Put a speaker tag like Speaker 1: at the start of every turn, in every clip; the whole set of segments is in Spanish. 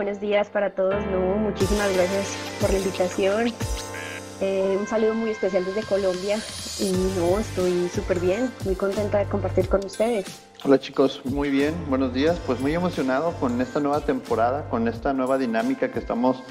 Speaker 1: Buenos días para todos. No, muchísimas gracias por la invitación. Eh, un saludo muy especial desde Colombia y no, estoy súper bien, muy contenta de compartir con ustedes.
Speaker 2: Hola chicos, muy bien, buenos días. Pues muy emocionado con esta nueva temporada, con esta nueva dinámica que estamos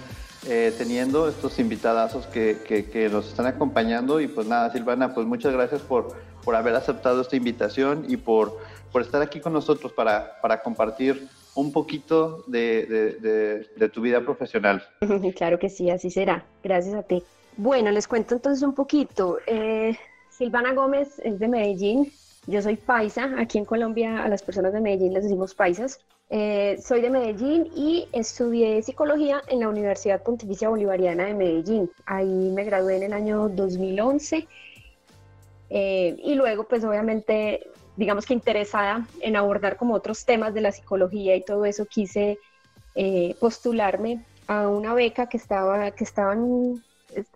Speaker 2: eh, teniendo, estos invitadazos que, que, nos están acompañando. Y pues nada, Silvana, pues muchas gracias por, por haber aceptado esta invitación y por, por estar aquí con nosotros para, para compartir un poquito de, tu vida profesional.
Speaker 1: Claro que sí, así será. Gracias a ti. Bueno, les cuento entonces un poquito. Eh, Silvana Gómez es de Medellín. Yo soy paisa. Aquí en Colombia a las personas de Medellín les decimos paisas. Eh, soy de Medellín y estudié psicología en la Universidad Pontificia Bolivariana de Medellín. Ahí me gradué en el año 2011. Eh, y luego, pues obviamente digamos que interesada en abordar como otros temas de la psicología y todo eso, quise eh, postularme a una beca que estaba, que estaban,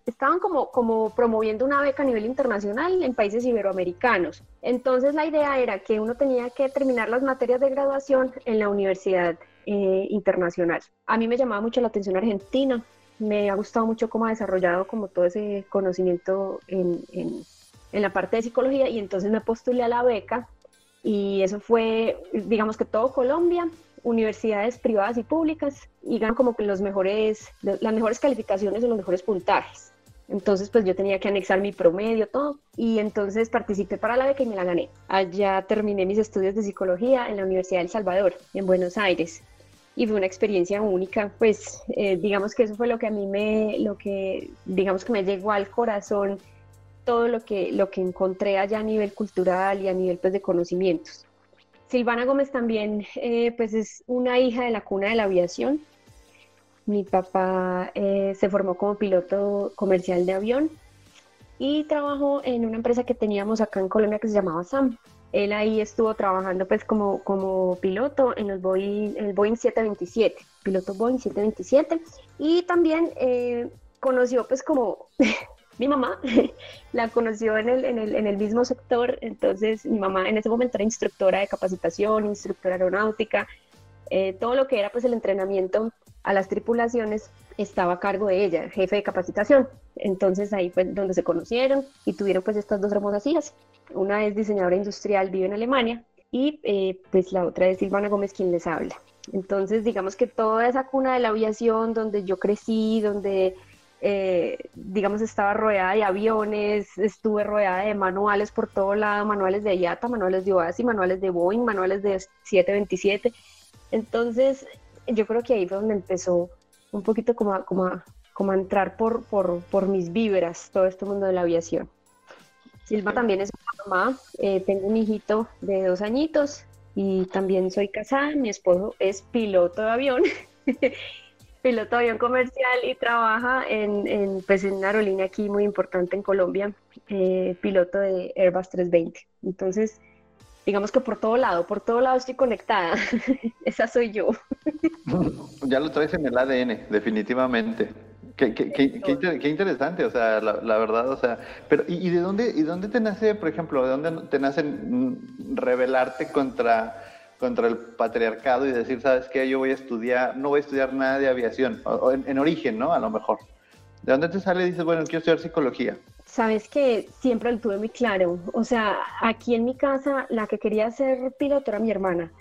Speaker 1: estaban como, como promoviendo una beca a nivel internacional en países iberoamericanos. Entonces la idea era que uno tenía que terminar las materias de graduación en la universidad eh, internacional. A mí me llamaba mucho la atención Argentina, me ha gustado mucho cómo ha desarrollado como todo ese conocimiento en, en en la parte de psicología y entonces me postulé a la beca y eso fue, digamos que todo Colombia, universidades privadas y públicas y ganan como que los mejores, las mejores calificaciones y los mejores puntajes. Entonces, pues yo tenía que anexar mi promedio, todo. Y entonces participé para la beca y me la gané. Allá terminé mis estudios de psicología en la Universidad del Salvador, en Buenos Aires. Y fue una experiencia única, pues eh, digamos que eso fue lo que a mí me, lo que, digamos que me llegó al corazón todo lo que, lo que encontré allá a nivel cultural y a nivel pues, de conocimientos. Silvana Gómez también eh, pues es una hija de la cuna de la aviación. Mi papá eh, se formó como piloto comercial de avión y trabajó en una empresa que teníamos acá en Colombia que se llamaba SAM. Él ahí estuvo trabajando pues como, como piloto en, los Boeing, el Boeing 727, piloto Boeing 727 y también eh, conoció pues como mi mamá la conoció en el, en, el, en el, mismo sector, entonces mi mamá en ese momento era instructora de capacitación, instructora aeronáutica, eh, todo lo que era pues el entrenamiento a las tripulaciones estaba a cargo de ella, jefe de capacitación. Entonces ahí fue donde se conocieron y tuvieron pues estas dos hermosas hijas. Una es diseñadora industrial, vive en Alemania y eh, pues la otra es Silvana Gómez quien les habla. Entonces digamos que toda esa cuna de la aviación donde yo crecí, donde eh, digamos, estaba rodeada de aviones, estuve rodeada de manuales por todo lado, manuales de IATA, manuales de OASI, manuales de Boeing, manuales de 727. Entonces, yo creo que ahí fue donde empezó un poquito como a, como como a entrar por, por, por, mis víveras todo este mundo de la aviación. Silva también es mamá, eh, tengo un hijito de dos añitos y también soy casada, mi esposo es piloto de avión piloto avión comercial y trabaja en, en, pues en una aerolínea aquí muy importante en Colombia, eh, piloto de Airbus 320. Entonces, digamos que por todo lado, por todo lado estoy conectada. Esa soy yo.
Speaker 2: ya lo traes en el ADN, definitivamente. Qué, qué, qué, qué interesante, o sea, la, la, verdad, o sea, pero ¿y, de dónde y dónde te nace, por ejemplo, de dónde te nace rebelarte contra contra el patriarcado y decir, ¿sabes qué? Yo voy a estudiar, no voy a estudiar nada de aviación, o, en, origen, ¿no? A lo mejor. ¿De dónde te sale y dices, bueno, quiero estudiar psicología?
Speaker 1: Sabes que siempre lo tuve muy claro. O sea, aquí en mi casa, la que quería ser piloto era mi hermana.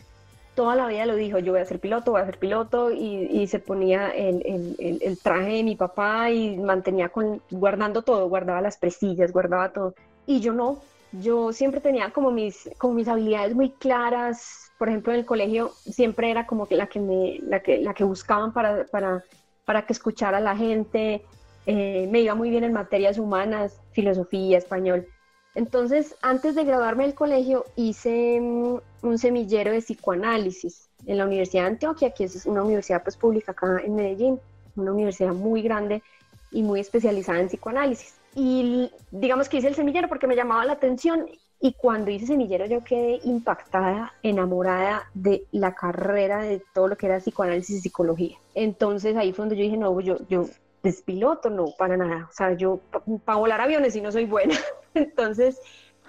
Speaker 1: Toda la vida lo dijo, yo voy a ser piloto, voy a ser piloto, y, se ponía el, el, traje de mi papá y mantenía con, guardando todo, guardaba las presillas, guardaba todo. Y yo no, yo siempre tenía como mis, como mis habilidades muy claras, por ejemplo, en el colegio siempre era como que la que, me, la que, la que buscaban para, para, para que escuchara a la gente, eh, me iba muy bien en materias humanas, filosofía, español. Entonces, antes de graduarme del colegio, hice mm, un semillero de psicoanálisis en la Universidad de Antioquia, que es una universidad pues, pública acá en Medellín, una universidad muy grande y muy especializada en psicoanálisis. Y digamos que hice el semillero porque me llamaba la atención y cuando hice semillero yo quedé impactada, enamorada de la carrera de todo lo que era psicoanálisis y psicología. Entonces ahí fue donde yo dije, no, yo, yo despiloto, no, para nada. O sea, yo para volar aviones y no soy buena. Entonces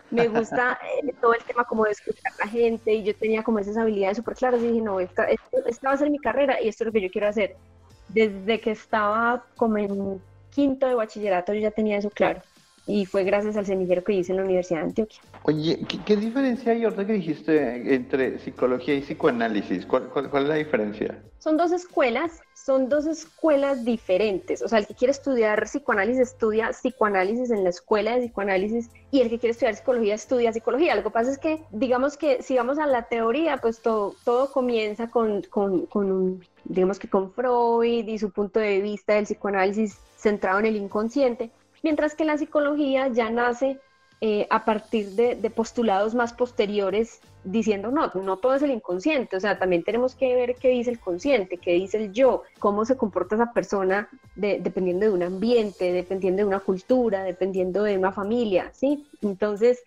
Speaker 1: me gusta eh, todo el tema como de escuchar a la gente y yo tenía como esas habilidades súper claras y dije, no, esta, va a ser mi carrera y esto es lo que yo quiero hacer. Desde que estaba como en quinto de bachillerato yo ya tenía eso claro y fue gracias al semillero que hice en la Universidad de Antioquia.
Speaker 2: Oye, ¿qué, diferencia hay ahorita que dijiste entre psicología y psicoanálisis? ¿Cuál, cuál, cuál es la diferencia?
Speaker 1: Son dos escuelas, son dos escuelas diferentes. O sea, el que quiere estudiar psicoanálisis estudia psicoanálisis en la escuela de psicoanálisis y el que quiere estudiar psicología estudia psicología. Lo que pasa es que, digamos que si vamos a la teoría, pues todo, todo comienza con, con, con un, digamos que con Freud y su punto de vista del psicoanálisis centrado en el inconsciente mientras que la psicología ya nace eh, a partir de, postulados más posteriores diciendo, no, no todo es el inconsciente, o sea, también tenemos que ver qué dice el consciente, qué dice el yo, cómo se comporta esa persona dependiendo de un ambiente, dependiendo de una cultura, dependiendo de una familia, ¿sí? Entonces,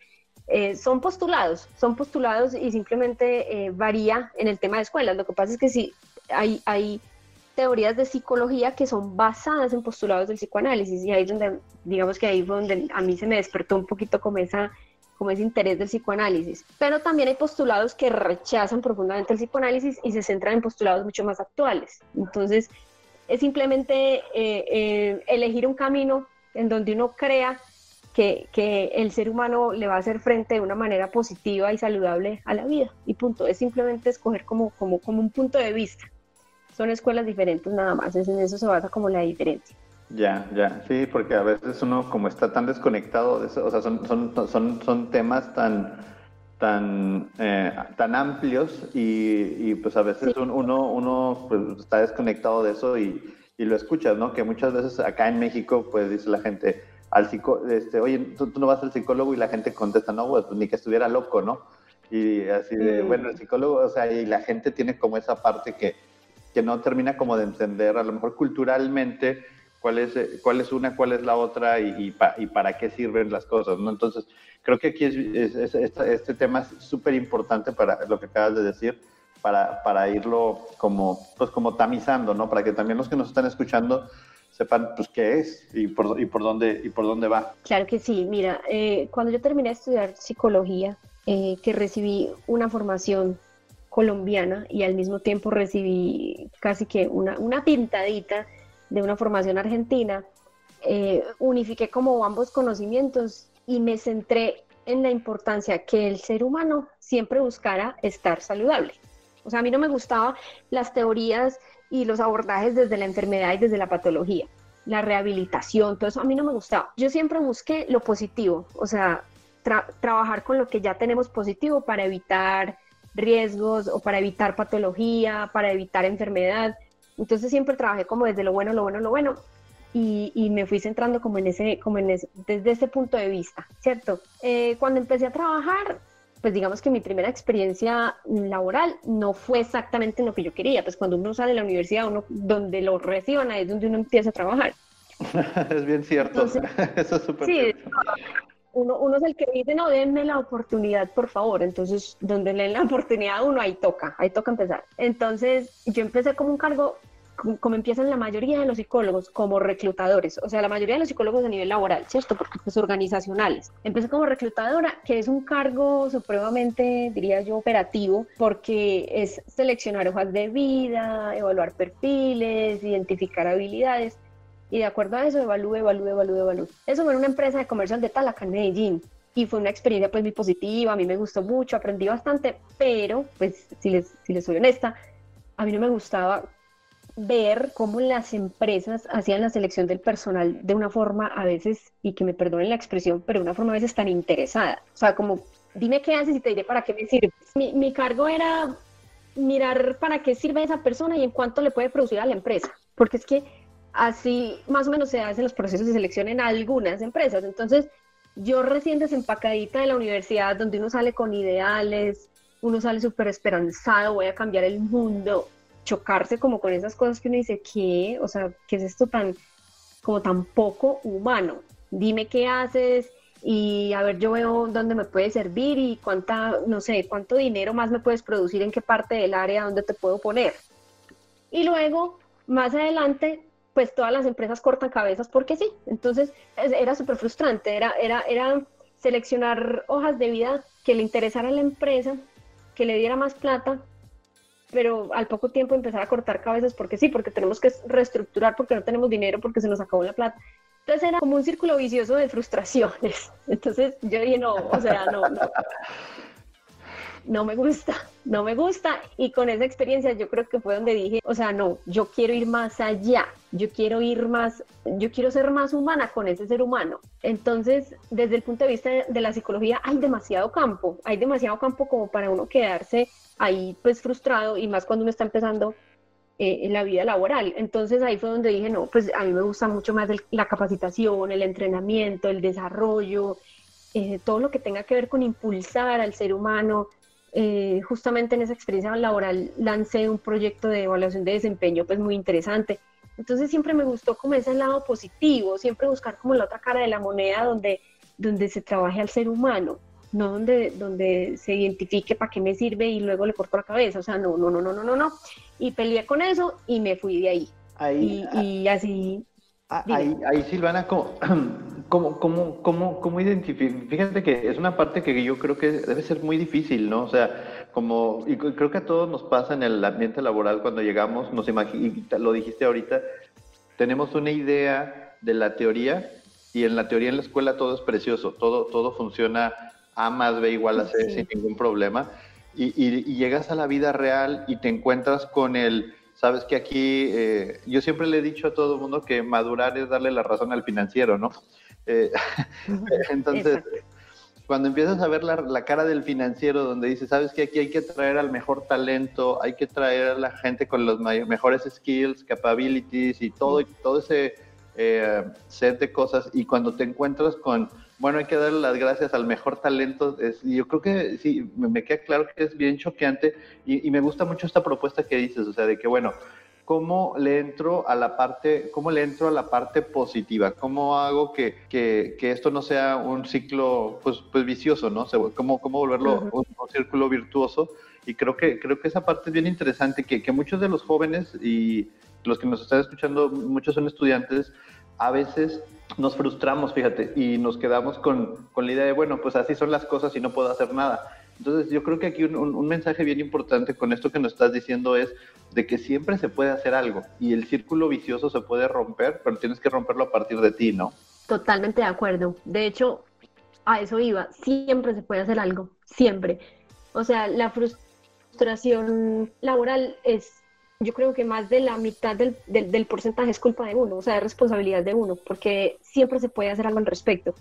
Speaker 1: eh, son postulados, son postulados y simplemente eh, varía en el tema de escuelas. Lo que pasa es que sí, hay, hay teorías de psicología que son basadas en postulados del psicoanálisis y ahí es donde, digamos que ahí fue donde a mí se me despertó un poquito como, esa, como ese interés del psicoanálisis. Pero también hay postulados que rechazan profundamente el psicoanálisis y se centran en postulados mucho más actuales. Entonces, es simplemente eh, eh, elegir un camino en donde uno crea que, que, el ser humano le va a hacer frente de una manera positiva y saludable a la vida. Y punto, es simplemente escoger como, como, como un punto de vista son escuelas diferentes nada más, es en eso se basa como la diferencia.
Speaker 2: Ya, ya, sí, porque a veces uno como está tan desconectado de eso, o sea, son, son, son, son temas tan, tan, eh, tan amplios y, y, pues a veces uno, uno pues, está desconectado de eso y, y, lo escuchas, ¿no? Que muchas veces acá en México pues dice la gente, al psico, este, oye, ¿tú, no vas al psicólogo y la gente contesta, no, pues, ni que estuviera loco, ¿no? Y así de, bueno, el psicólogo, o sea, y la gente tiene como esa parte que que no termina como de entender a lo mejor culturalmente cuál es, eh, cuál es una, cuál es la otra y, y, para qué sirven las cosas, ¿no? Entonces, creo que aquí es, este, tema es súper importante para lo que acabas de decir, para, para irlo como, pues como tamizando, ¿no? Para que también los que nos están escuchando sepan pues qué es y por, y por, dónde, y por dónde va.
Speaker 1: Claro que sí, mira, eh, cuando yo terminé de estudiar psicología, eh, que recibí una formación colombiana y al mismo tiempo recibí casi que una, una pintadita de una formación argentina, eh, unifiqué como ambos conocimientos y me centré en la importancia que el ser humano siempre buscara estar saludable. O sea, a mí no me gustaban las teorías y los abordajes desde la enfermedad y desde la patología, la rehabilitación, todo eso a mí no me gustaba. Yo siempre busqué lo positivo, o sea, trabajar con lo que ya tenemos positivo para evitar riesgos o para evitar patología, para evitar enfermedad. Entonces siempre trabajé como desde lo bueno, lo bueno, lo bueno y, y me fui centrando como en ese, como en ese, desde ese punto de vista, ¿cierto? Eh, cuando empecé a trabajar, pues digamos que mi primera experiencia laboral no fue exactamente lo que yo quería, pues cuando uno sale de la universidad, uno donde lo reciban es donde uno empieza a trabajar.
Speaker 2: es bien cierto, eso es súper sí,
Speaker 1: uno, uno es el que dice, no, denme la oportunidad, por favor. Entonces, donde le den la oportunidad a uno, ahí toca, ahí toca empezar. Entonces, yo empecé como un cargo, como, empiezan la mayoría de los psicólogos, como reclutadores. O sea, la mayoría de los psicólogos a nivel laboral, ¿cierto? Porque pues organizacionales. Empecé como reclutadora, que es un cargo supremamente, diría yo, operativo, porque es seleccionar hojas de vida, evaluar perfiles, identificar habilidades y de acuerdo a eso evalúe, evalúe, evalúe, evalúe. Eso fue en una empresa de comercio de tal en Medellín y fue una experiencia pues muy positiva, a mí me gustó mucho, aprendí bastante, pero pues si les, si les soy honesta, a mí no me gustaba ver cómo las empresas hacían la selección del personal de una forma a veces, y que me perdonen la expresión, pero de una forma a veces tan interesada. O sea, como, dime qué haces y te diré para qué me sirve. Mi, mi cargo era mirar para qué sirve esa persona y en cuánto le puede producir a la empresa. Porque es que Así más o menos se hacen los procesos de selección en algunas empresas. Entonces, yo recién desempacadita de la universidad, donde uno sale con ideales, uno sale súper esperanzado, voy a cambiar el mundo, chocarse como con esas cosas que uno dice, ¿qué? O sea, ¿qué es esto tan, como tan poco humano? Dime qué haces y a ver, yo veo dónde me puede servir y cuánta, no sé, cuánto dinero más me puedes producir, en qué parte del área donde te puedo poner. Y luego, más adelante, pues todas las empresas cortan cabezas porque sí. Entonces era súper frustrante, era, era, era seleccionar hojas de vida que le interesara a la empresa, que le diera más plata, pero al poco tiempo empezar a cortar cabezas porque sí, porque tenemos que reestructurar, porque no tenemos dinero, porque se nos acabó la plata. Entonces era como un círculo vicioso de frustraciones. Entonces yo dije, no, o sea, no, no no me gusta, no me gusta. Y con esa experiencia yo creo que fue donde dije, o sea, no, yo quiero ir más allá, yo quiero ir más, yo quiero ser más humana con ese ser humano. Entonces, desde el punto de vista de la psicología, hay demasiado campo, hay demasiado campo como para uno quedarse ahí pues frustrado y más cuando uno está empezando eh, en la vida laboral. Entonces ahí fue donde dije, no, pues a mí me gusta mucho más la capacitación, el entrenamiento, el desarrollo, eh, todo lo que tenga que ver con impulsar al ser humano, eh, justamente en esa experiencia laboral lancé un proyecto de evaluación de desempeño pues muy interesante. Entonces siempre me gustó como ese lado positivo, siempre buscar como la otra cara de la moneda donde, donde se trabaje al ser humano, no donde, donde se identifique para qué me sirve y luego le corto la cabeza. O sea, no, no, no, no, no, no, no. Y peleé con eso y me fui de ahí. ahí y, y así
Speaker 2: Ah, ahí, ahí, Silvana, ¿cómo, cómo, cómo, cómo, cómo Fíjate que es una parte que yo creo que debe ser muy difícil, ¿no? O sea, como, y creo que a todos nos pasa en el ambiente laboral cuando llegamos, nos y lo dijiste ahorita, tenemos una idea de la teoría y en la teoría en la escuela todo es precioso, todo, todo funciona A más B igual a C sin ningún problema. Y, y llegas a la vida real y te encuentras con el Sabes que aquí eh, yo siempre le he dicho a todo el mundo que madurar es darle la razón al financiero, ¿no? Eh, entonces, cuando empiezas a ver la, cara del financiero, donde dice, sabes que aquí hay que traer al mejor talento, hay que traer a la gente con los mejores skills, capabilities y todo, todo ese eh, set de cosas, y cuando te encuentras con bueno, hay que darle las gracias al mejor talento. Es, yo creo que sí, me, queda claro que es bien choqueante y, me gusta mucho esta propuesta que dices, o sea, de que, bueno, ¿cómo le entro a la parte, cómo le entro a la parte positiva? ¿Cómo hago que, que, que esto no sea un ciclo, pues, pues vicioso, ¿no? ¿Cómo, cómo volverlo un, círculo virtuoso? Y creo que, creo que esa parte es bien interesante, que, que muchos de los jóvenes y los que nos están escuchando, muchos son estudiantes, a veces nos frustramos, fíjate, y nos quedamos con, con, la idea de, bueno, pues así son las cosas y no puedo hacer nada. Entonces yo creo que aquí un, un, mensaje bien importante con esto que nos estás diciendo es de que siempre se puede hacer algo y el círculo vicioso se puede romper, pero tienes que romperlo a partir de ti, ¿no?
Speaker 1: Totalmente de acuerdo. De hecho, a eso iba, siempre se puede hacer algo, siempre. O sea, la frustración laboral es yo creo que más de la mitad del, del, porcentaje es culpa de uno, o sea, es responsabilidad de uno, porque siempre se puede hacer algo al respecto.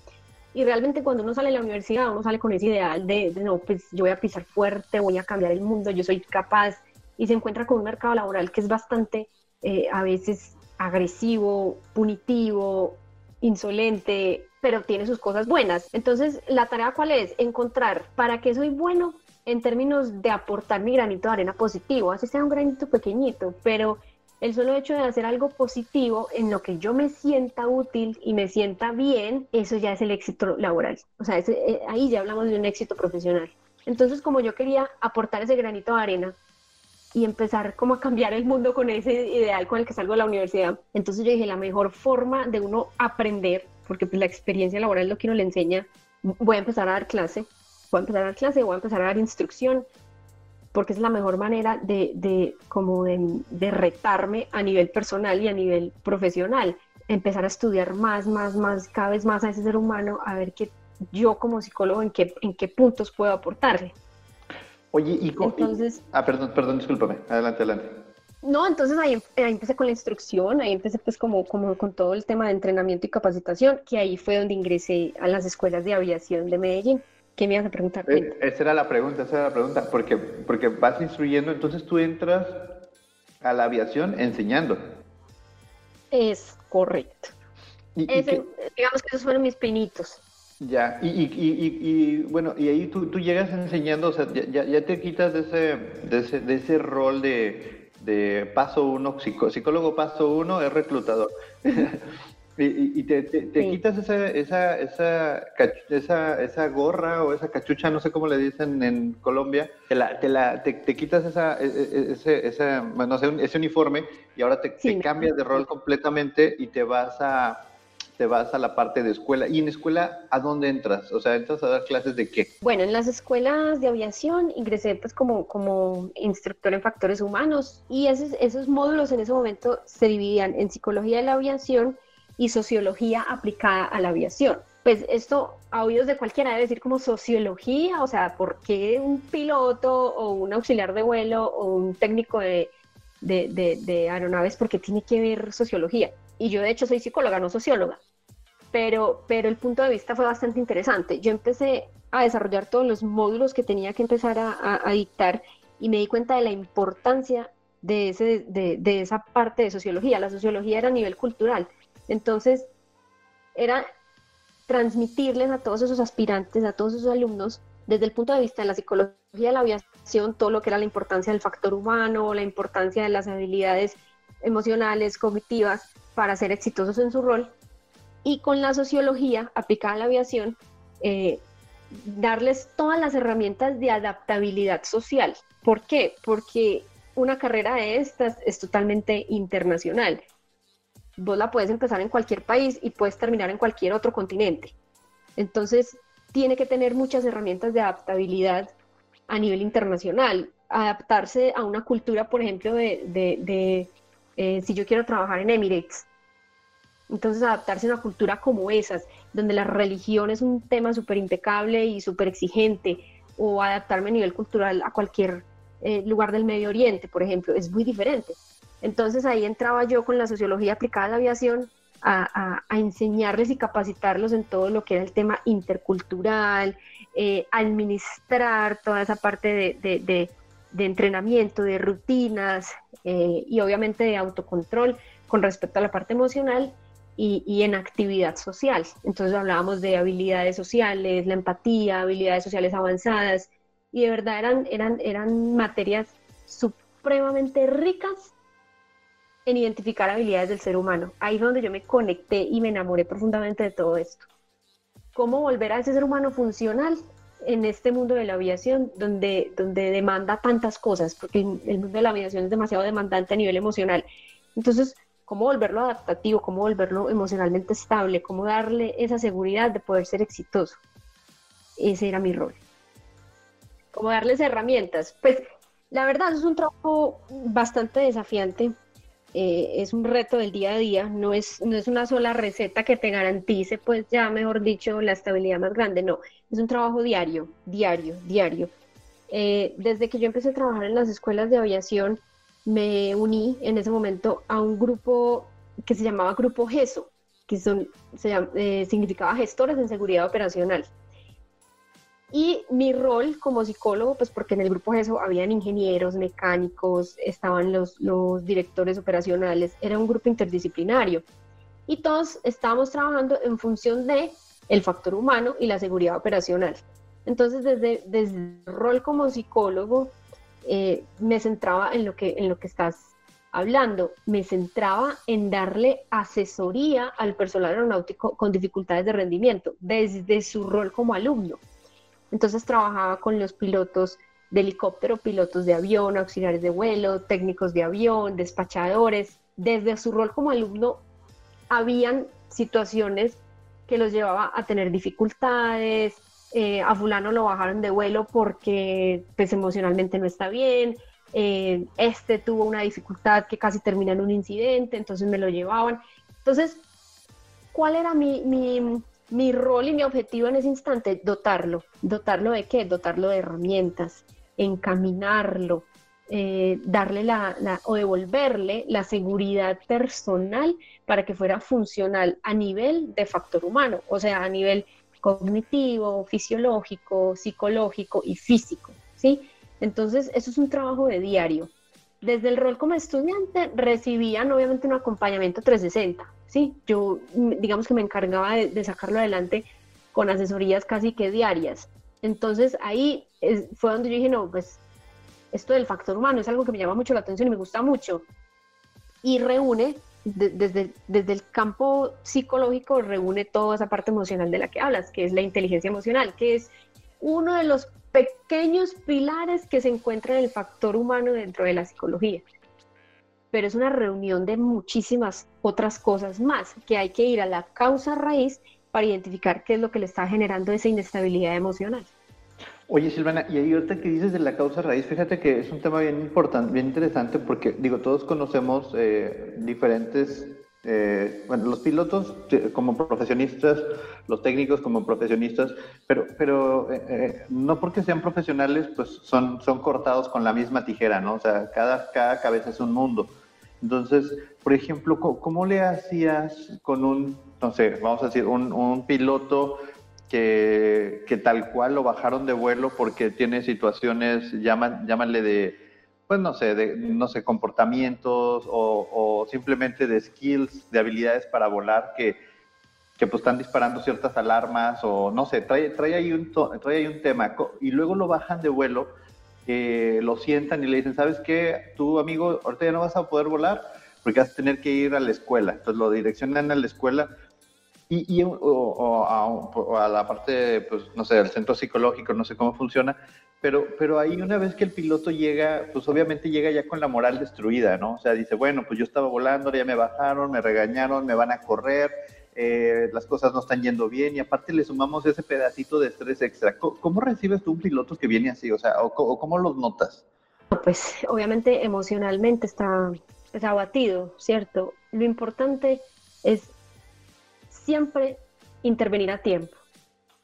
Speaker 1: Y realmente cuando uno sale de la universidad, uno sale con ese ideal de, no, pues yo voy a pisar fuerte, voy a cambiar el mundo, yo soy capaz, y se encuentra con un mercado laboral que es bastante eh, a veces agresivo, punitivo, insolente, pero tiene sus cosas buenas. Entonces, la tarea cuál es? Encontrar para qué soy bueno en términos de aportar mi granito de arena positivo, así sea un granito pequeñito, pero el solo hecho de hacer algo positivo en lo que yo me sienta útil y me sienta bien, eso ya es el éxito laboral. O sea, eh, ahí ya hablamos de un éxito profesional. Entonces, como yo quería aportar ese granito de arena y empezar como a cambiar el mundo con ese ideal con el que salgo de la universidad, entonces yo dije, la mejor forma de uno aprender, porque pues la experiencia laboral es lo que uno le enseña, voy a empezar a dar clase voy a empezar a dar clase, voy a empezar a dar instrucción, porque es la mejor manera de, de como de, retarme a nivel personal y a nivel profesional. Empezar a estudiar más, más, más, cada vez más a ese ser humano, a ver qué yo como psicólogo en qué, en qué puntos puedo aportarle.
Speaker 2: Oye, y entonces... ah, perdón, perdón, discúlpame. Adelante, adelante.
Speaker 1: No, entonces ahí, ahí, empecé con la instrucción, ahí empecé pues como, como con todo el tema de entrenamiento y capacitación, que ahí fue donde ingresé a las escuelas de aviación de Medellín. ¿Qué me ibas a preguntar?
Speaker 2: Eh, esa era la pregunta, esa era la pregunta, porque, porque vas instruyendo, entonces tú entras a la aviación enseñando.
Speaker 1: Es correcto. digamos que esos fueron mis pinitos.
Speaker 2: Ya, y, y, y, y, bueno, y ahí tú, tú llegas enseñando, o sea, ya, ya te quitas de ese, de ese, de ese rol de, de paso uno, psicólogo paso uno es reclutador. Y, te, te, quitas esa, esa, esa, esa, esa, gorra o esa cachucha, no sé cómo le dicen en Colombia, te, la, te, la, te, quitas esa, e, e, ese, ese, bueno, ese uniforme y ahora te, cambias de rol completamente y te vas a, te vas a la parte de escuela. ¿Y en escuela a dónde entras? O sea, ¿entras a dar clases de qué?
Speaker 1: Bueno, en las escuelas de aviación ingresé pues como, como instructor en factores humanos y esos, esos módulos en ese momento se dividían en psicología de la aviación y sociología aplicada a la aviación. Pues esto a oídos de cualquiera debe decir como sociología, o sea, ¿por qué un piloto o un auxiliar de vuelo o un técnico de, de, de, de aeronaves, por qué tiene que ver sociología? y yo de hecho soy psicóloga, no socióloga, pero, pero el punto de vista fue bastante interesante. Yo empecé a desarrollar todos los módulos que tenía que empezar a, dictar y me di cuenta de la importancia de, ese, de, de, esa parte de sociología. La sociología era a nivel cultural. Entonces, era transmitirles a todos esos aspirantes, a todos esos alumnos, desde el punto de vista de la psicología de la aviación, todo lo que era la importancia del factor humano, la importancia de las habilidades emocionales, cognitivas, para ser exitosos en su rol. Y con la sociología aplicada a la aviación, eh, darles todas las herramientas de adaptabilidad social. ¿Por qué? Porque una carrera de estas es totalmente internacional. Vos la puedes empezar en cualquier país y puedes terminar en cualquier otro continente. Entonces, tiene que tener muchas herramientas de adaptabilidad a nivel internacional. Adaptarse a una cultura, por ejemplo, de eh, si yo quiero trabajar en Emirates. Entonces adaptarse a una cultura como esas, donde la religión es un tema súper impecable y súper exigente, o adaptarme a nivel cultural a cualquier eh, lugar del Medio Oriente, por ejemplo, es muy diferente. Entonces ahí entraba yo con la sociología aplicada a la aviación a, enseñarles y capacitarlos en todo lo que era el tema intercultural, eh, administrar toda esa parte de de entrenamiento, de rutinas eh, y obviamente de autocontrol con respecto a la parte emocional y, en actividad social. Entonces hablábamos de habilidades sociales, la empatía, habilidades sociales avanzadas y de verdad eran, eran, eran materias supremamente ricas en identificar habilidades del ser humano. Ahí fue donde yo me conecté y me enamoré profundamente de todo esto. ¿Cómo volver a ese ser humano funcional? en este mundo de la aviación donde, donde demanda tantas cosas, porque el mundo de la aviación es demasiado demandante a nivel emocional. Entonces, ¿cómo volverlo adaptativo? ¿Cómo volverlo emocionalmente estable? ¿Cómo darle esa seguridad de poder ser exitoso? Ese era mi rol. ¿Cómo darles herramientas? Pues la verdad es un trabajo bastante desafiante eh, es un reto del día a día, no es, no es una sola receta que te garantice, pues ya mejor dicho, la estabilidad más grande, no, es un trabajo diario, diario, diario. Eh, desde que yo empecé a trabajar en las escuelas de aviación, me uní en ese momento a un grupo que se llamaba Grupo GESO, que son, eh, significaba gestores en seguridad operacional. Y mi rol como psicólogo, pues porque en el grupo ESO habían ingenieros, mecánicos, estaban los, los directores operacionales, era un grupo interdisciplinario. Y todos estábamos trabajando en función de el factor humano y la seguridad operacional. Entonces, desde, desde el rol como psicólogo, eh, me centraba en lo, que, en lo que estás hablando, me centraba en darle asesoría al personal aeronáutico con dificultades de rendimiento, desde su rol como alumno. Entonces trabajaba con los pilotos de helicóptero, pilotos de avión, auxiliares de vuelo, técnicos de avión, despachadores. Desde su rol como alumno, habían situaciones que los llevaba a tener dificultades, eh, a fulano lo bajaron de vuelo porque pues emocionalmente no está bien, eh, este tuvo una dificultad que casi termina en un incidente, entonces me lo llevaban. Entonces, ¿cuál era mi, mi rol y mi objetivo en ese instante, dotarlo. ¿Dotarlo de qué? Dotarlo de herramientas, encaminarlo, eh, darle la, o devolverle la seguridad personal para que fuera funcional a nivel de factor humano, o sea, a nivel cognitivo, fisiológico, psicológico y físico, ¿sí? Entonces, eso es un trabajo de diario. Desde el rol como estudiante recibían obviamente un acompañamiento 360, sí, yo digamos que me encargaba de, sacarlo adelante con asesorías casi que diarias. Entonces ahí fue donde yo dije, no, pues esto del factor humano es algo que me llama mucho la atención y me gusta mucho. Y reúne, desde, desde el campo psicológico, reúne toda esa parte emocional de la que hablas, que es la inteligencia emocional, que es uno de los pequeños pilares que se encuentra en el factor humano dentro de la psicología pero es una reunión de muchísimas otras cosas más, que hay que ir a la causa raíz para identificar qué es lo que le está generando esa inestabilidad emocional.
Speaker 2: Oye, Silvana, y ahí ahorita que dices de la causa raíz, fíjate que es un tema bien importante, bien interesante, porque digo, todos conocemos eh, diferentes, eh, bueno, los pilotos eh, como profesionistas, los técnicos como profesionistas, pero, pero no porque sean profesionales, pues son, son cortados con la misma tijera, ¿no? O sea, cada, cada cabeza es un mundo. Entonces, por ejemplo, ¿cómo, le hacías con un, no sé, vamos a decir, un, piloto que, tal cual lo bajaron de vuelo porque tiene situaciones, llaman, llámanle de, pues no sé, de, no sé, comportamientos o, simplemente de skills, de habilidades para volar que, que pues están disparando ciertas alarmas o no sé, trae, trae, ahí, un, trae ahí un tema. Y luego lo bajan de vuelo, eh, lo sientan y le dicen, ¿sabes qué? Tu amigo, ahorita ya no vas a poder volar porque vas a tener que ir a la escuela. Entonces lo direccionan a la escuela y, y o, a, la parte, pues, no sé, del centro psicológico, no sé cómo funciona, pero, pero ahí una vez que el piloto llega, pues obviamente llega ya con la moral destruida, ¿no? O sea, dice, bueno, pues yo estaba volando, ya me bajaron, me regañaron, me van a correr, eh, las cosas no están yendo bien y aparte le sumamos ese pedacito de estrés extra. ¿Cómo, recibes tú un piloto que viene así? O sea, o, cómo los notas?
Speaker 1: Pues obviamente emocionalmente está, está abatido, ¿cierto? Lo importante es siempre intervenir a tiempo.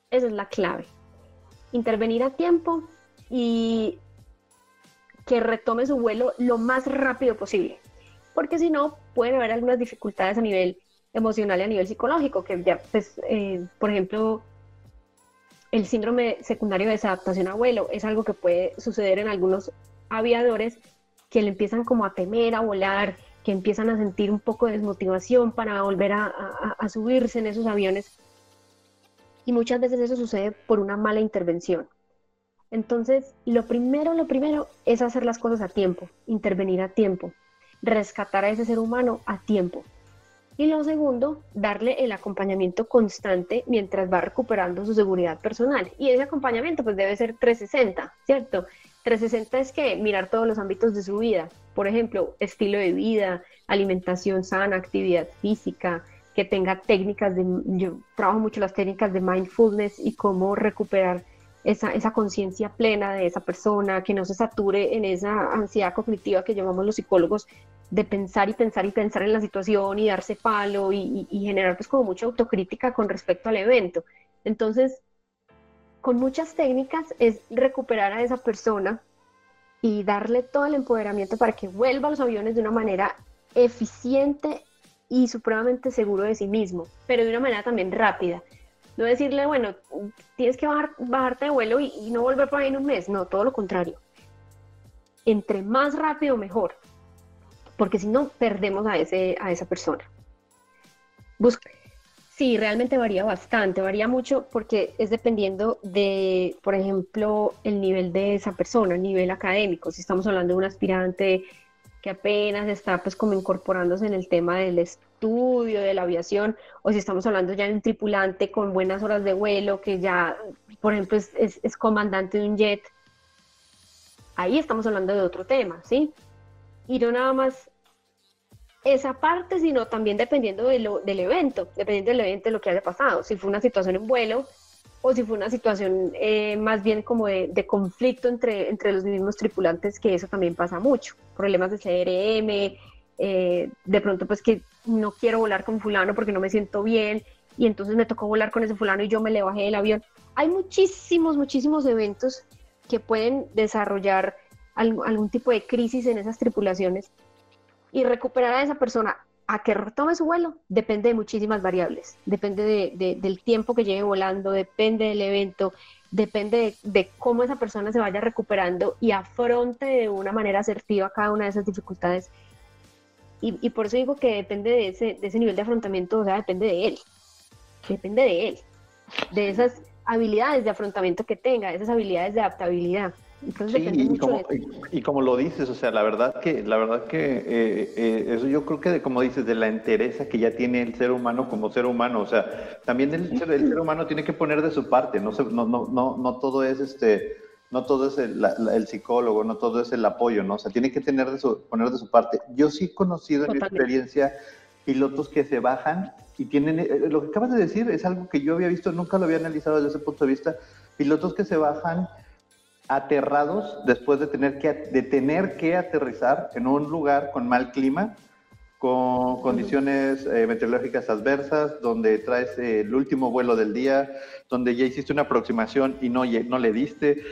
Speaker 1: Esa es la clave. Intervenir a tiempo y que retome su vuelo lo más rápido posible. Porque si no, pueden haber algunas dificultades a nivel emocional y a nivel psicológico, que ya, pues, eh, por ejemplo, el síndrome secundario de desadaptación a vuelo es algo que puede suceder en algunos aviadores que le empiezan como a temer a volar, que empiezan a sentir un poco de desmotivación para volver a, subirse en esos aviones. Y muchas veces eso sucede por una mala intervención. Entonces, lo primero, lo primero es hacer las cosas a tiempo, intervenir a tiempo, rescatar a ese ser humano a tiempo. Y lo segundo, darle el acompañamiento constante mientras va recuperando su seguridad personal. Y ese acompañamiento pues debe ser 360, ¿cierto? 360 es que mirar todos los ámbitos de su vida, por ejemplo, estilo de vida, alimentación sana, actividad física, que tenga técnicas de, yo trabajo mucho las técnicas de mindfulness y cómo recuperar esa, esa conciencia plena de esa persona, que no se sature en esa ansiedad cognitiva que llamamos los psicólogos de pensar y pensar y pensar en la situación y darse palo y, y generar pues como mucha autocrítica con respecto al evento. Entonces, con muchas técnicas es recuperar a esa persona y darle todo el empoderamiento para que vuelva a los aviones de una manera eficiente y supremamente seguro de sí mismo, pero de una manera también rápida. No decirle, bueno, tienes que bajar, bajarte de vuelo y, no volver por ahí en un mes, no, todo lo contrario. Entre más rápido, mejor, porque si no, perdemos a, ese, a esa persona. Busca Sí, realmente varía bastante, varía mucho porque es dependiendo de, por ejemplo, el nivel de esa persona, el nivel académico. Si estamos hablando de un aspirante que apenas está pues como incorporándose en el tema del estudio de la aviación, o si estamos hablando ya de un tripulante con buenas horas de vuelo, que ya, por ejemplo, es, comandante de un jet, ahí estamos hablando de otro tema, ¿sí? Y no nada más esa parte, sino también dependiendo de lo, del evento, dependiendo del evento de lo que haya pasado, si fue una situación en vuelo o si fue una situación eh, más bien como de, conflicto entre, entre los mismos tripulantes, que eso también pasa mucho, problemas de CRM, eh, de pronto pues que no quiero volar con fulano porque no me siento bien y entonces me tocó volar con ese fulano y yo me le bajé del avión. Hay muchísimos, muchísimos eventos que pueden desarrollar algún tipo de crisis en esas tripulaciones y recuperar a esa persona a que retome su vuelo depende de muchísimas variables. Depende de, del tiempo que lleve volando, depende del evento, depende de, cómo esa persona se vaya recuperando y afronte de una manera asertiva cada una de esas dificultades. Y, y por eso digo que depende de ese, de ese nivel de afrontamiento, o sea, depende de él. Depende de él. De esas habilidades de afrontamiento que tenga, de esas habilidades de adaptabilidad
Speaker 2: y, como, lo dices, o sea, la verdad que, la verdad que eh, eh, eso yo creo que de, como dices, de la entereza que ya tiene el ser humano como ser humano, o sea, también el, ser, humano tiene que poner de su parte, no, no, no, no, no todo es este no todo es el, psicólogo, no todo es el apoyo, ¿no? O sea, tiene que tener de su, poner de su parte. Yo sí he conocido en mi experiencia pilotos que se bajan y tienen, eh, lo que acabas de decir es algo que yo había visto, nunca lo había analizado desde ese punto de vista, pilotos que se bajan aterrados después de tener que, de tener que aterrizar en un lugar con mal clima, con condiciones eh, meteorológicas adversas, donde traes el último vuelo del día, donde ya hiciste una aproximación y no, no le diste,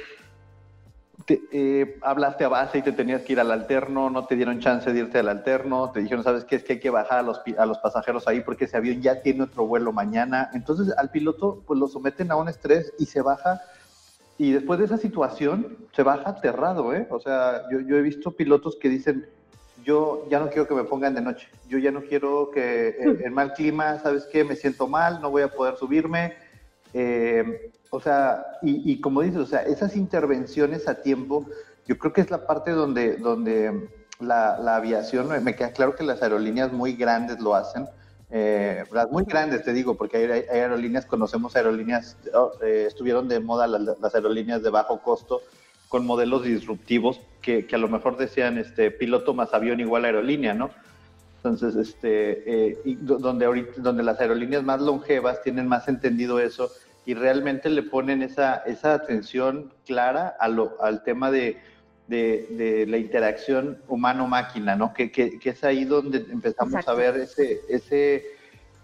Speaker 2: eh, hablaste a base y te tenías que ir al alterno, no te dieron chance de irte al alterno, te dijeron, ¿sabes qué? Es que hay que bajar a los, a los pasajeros ahí porque ese avión ya tiene otro vuelo mañana. Entonces al piloto pues lo someten a un estrés y se baja. Y después de esa situación se baja aterrado, ¿eh? O sea, yo, yo he visto pilotos que dicen, yo ya no quiero que me pongan de noche, yo ya no quiero que en mal clima, ¿sabes qué? Me siento mal, no voy a poder subirme. Eh, o sea, y, como dices, o sea, esas intervenciones a tiempo, yo creo que es la parte donde, donde la, aviación, me queda claro que las aerolíneas muy grandes lo hacen, eh, muy grandes te digo, porque hay, aerolíneas, conocemos aerolíneas, oh, eh, estuvieron de moda las, aerolíneas de bajo costo con modelos disruptivos que, a lo mejor decían este piloto más avión igual aerolínea, ¿no? Entonces, este, eh, donde, ahorita, donde las aerolíneas más longevas tienen más entendido eso y realmente le ponen esa, esa atención clara al tema de, de, la interacción humano-máquina, ¿no? Que, que, es ahí donde empezamos a ver ese, ese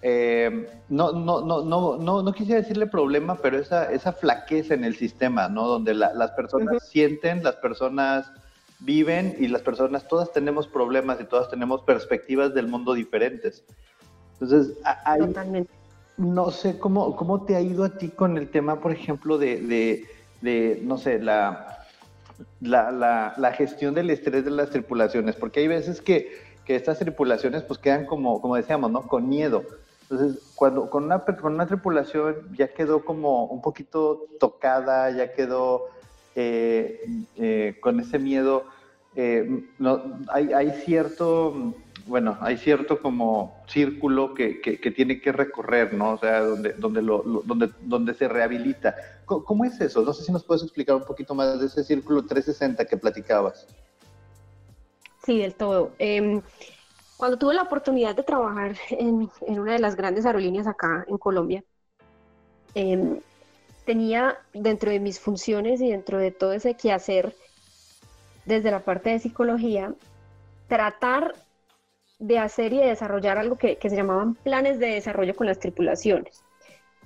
Speaker 2: eh, no, no, no, no, no, no quisiera decirle problema, pero esa, esa flaqueza en el sistema, ¿no? Donde las personas sienten, las personas viven y las personas, todas tenemos problemas y todas tenemos perspectivas del mundo diferentes. Entonces, hay, Totalmente no sé cómo, cómo te ha ido a ti con el tema, por ejemplo, de, de, no sé, la, la, la, gestión del estrés de las tripulaciones, porque hay veces que, que, estas tripulaciones pues quedan como, como decíamos, ¿no? Con miedo. Entonces, cuando con una, con una tripulación ya quedó como un poquito tocada, ya quedó eh, eh, con ese miedo, eh, no, hay, hay cierto bueno, hay cierto como círculo que, que, tiene que recorrer, ¿no? O sea, donde, donde, lo, donde, donde se rehabilita. ¿Cómo, es eso? No sé si nos puedes explicar un poquito más de ese círculo 360 que platicabas.
Speaker 1: Sí, del todo. Em, cuando tuve la oportunidad de trabajar en, en, una de las grandes aerolíneas acá en Colombia, em, tenía dentro de mis funciones y dentro de todo ese quehacer, desde la parte de psicología, tratar de hacer y de desarrollar algo que, se llamaban planes de desarrollo con las tripulaciones.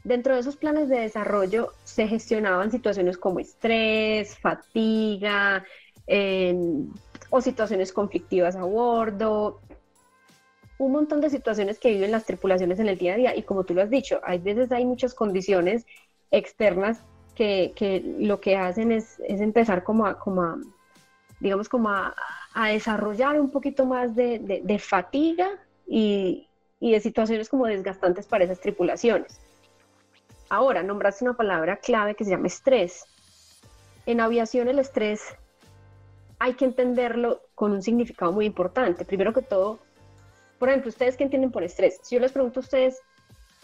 Speaker 1: Dentro de esos planes de desarrollo se gestionaban situaciones como estrés, fatiga o situaciones conflictivas a bordo, un montón de situaciones que viven las tripulaciones en el día a día y como tú lo has dicho, hay veces hay muchas condiciones externas que, lo que hacen es, empezar como como digamos, como a, a desarrollar un poquito más de, fatiga y, de situaciones como desgastantes para esas tripulaciones. Ahora, nombraste una palabra clave que se llama estrés. En aviación el estrés hay que entenderlo con un significado muy importante. Primero que todo, por ejemplo, ¿ustedes qué entienden por estrés? Si yo les pregunto a ustedes,